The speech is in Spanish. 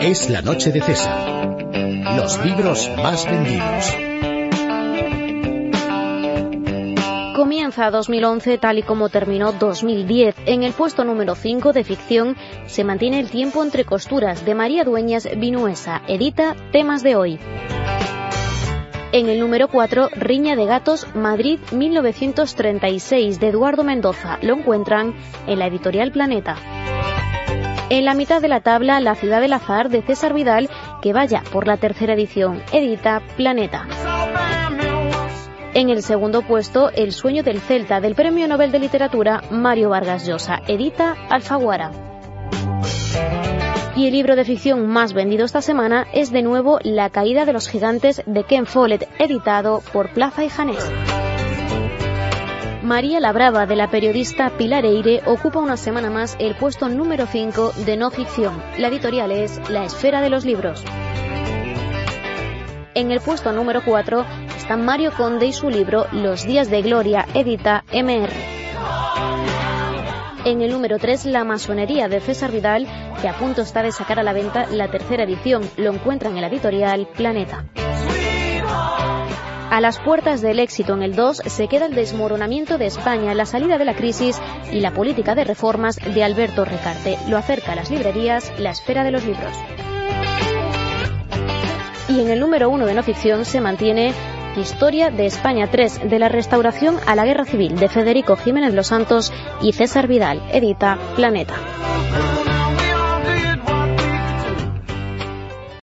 Es la noche de César. Los libros más vendidos. Comienza 2011 tal y como terminó 2010. En el puesto número 5 de ficción se mantiene El tiempo entre costuras de María Dueñas Vinuesa. Edita Temas de hoy. En el número 4, Riña de Gatos, Madrid 1936 de Eduardo Mendoza. Lo encuentran en la editorial Planeta. En la mitad de la tabla, La ciudad del azar de César Vidal, que vaya por la tercera edición, edita Planeta. En el segundo puesto, El sueño del Celta del Premio Nobel de Literatura Mario Vargas Llosa, edita Alfaguara. Y el libro de ficción más vendido esta semana es de nuevo La caída de los gigantes de Ken Follett, editado por Plaza y Janés. María la Brava de la periodista Pilar Eire ocupa una semana más el puesto número 5 de no ficción. La editorial es La Esfera de los Libros. En el puesto número 4 está Mario Conde y su libro Los días de gloria, edita MR. En el número 3, La masonería de César Vidal, que a punto está de sacar a la venta la tercera edición. Lo encuentran en la editorial Planeta. A las puertas del éxito en el 2 se queda el desmoronamiento de España, la salida de la crisis y la política de reformas de Alberto Recarte. Lo acerca a las librerías La Esfera de los Libros. Y en el número 1 de no ficción se mantiene Historia de España 3, de la restauración a la guerra civil, de Federico Jiménez Los Santos y César Vidal, edita Planeta.